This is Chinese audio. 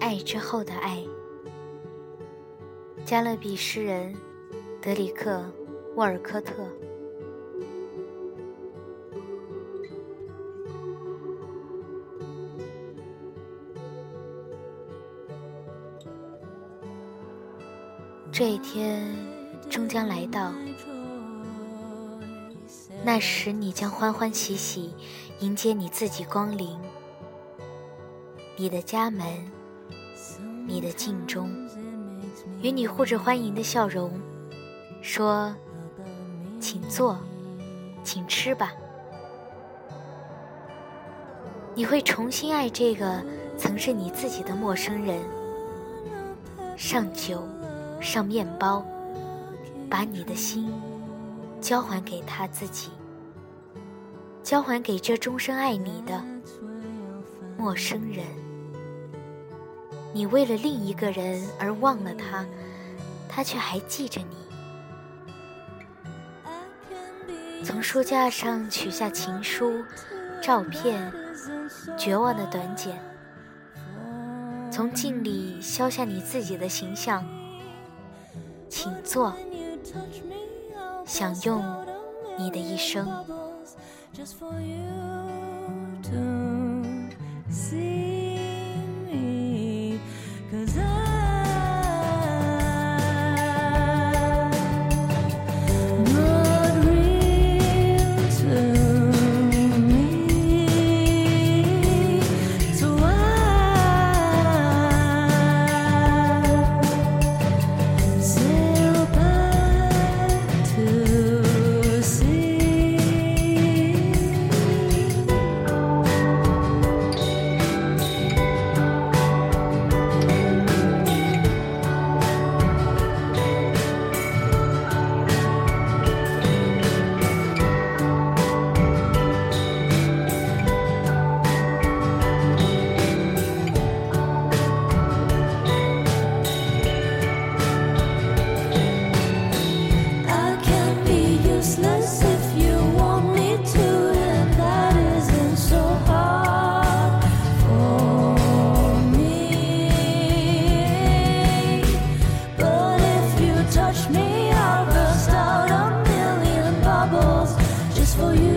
爱之后的爱。加勒比诗人德里克·沃尔科特。这一天终将来到，那时你将欢欢喜喜迎接你自己光临，你的家门，你的镜中。与你互致欢迎的笑容，说：“请坐，请吃吧。”你会重新爱这个曾是你自己的陌生人，上酒，上面包，把你的心交还给他自己，交还给这终生爱你的陌生人。你为了另一个人而忘了他，他却还记着你。从书架上取下情书、照片、绝望的短简，从镜里削下你自己的形象。请坐，享用你的一生。for you.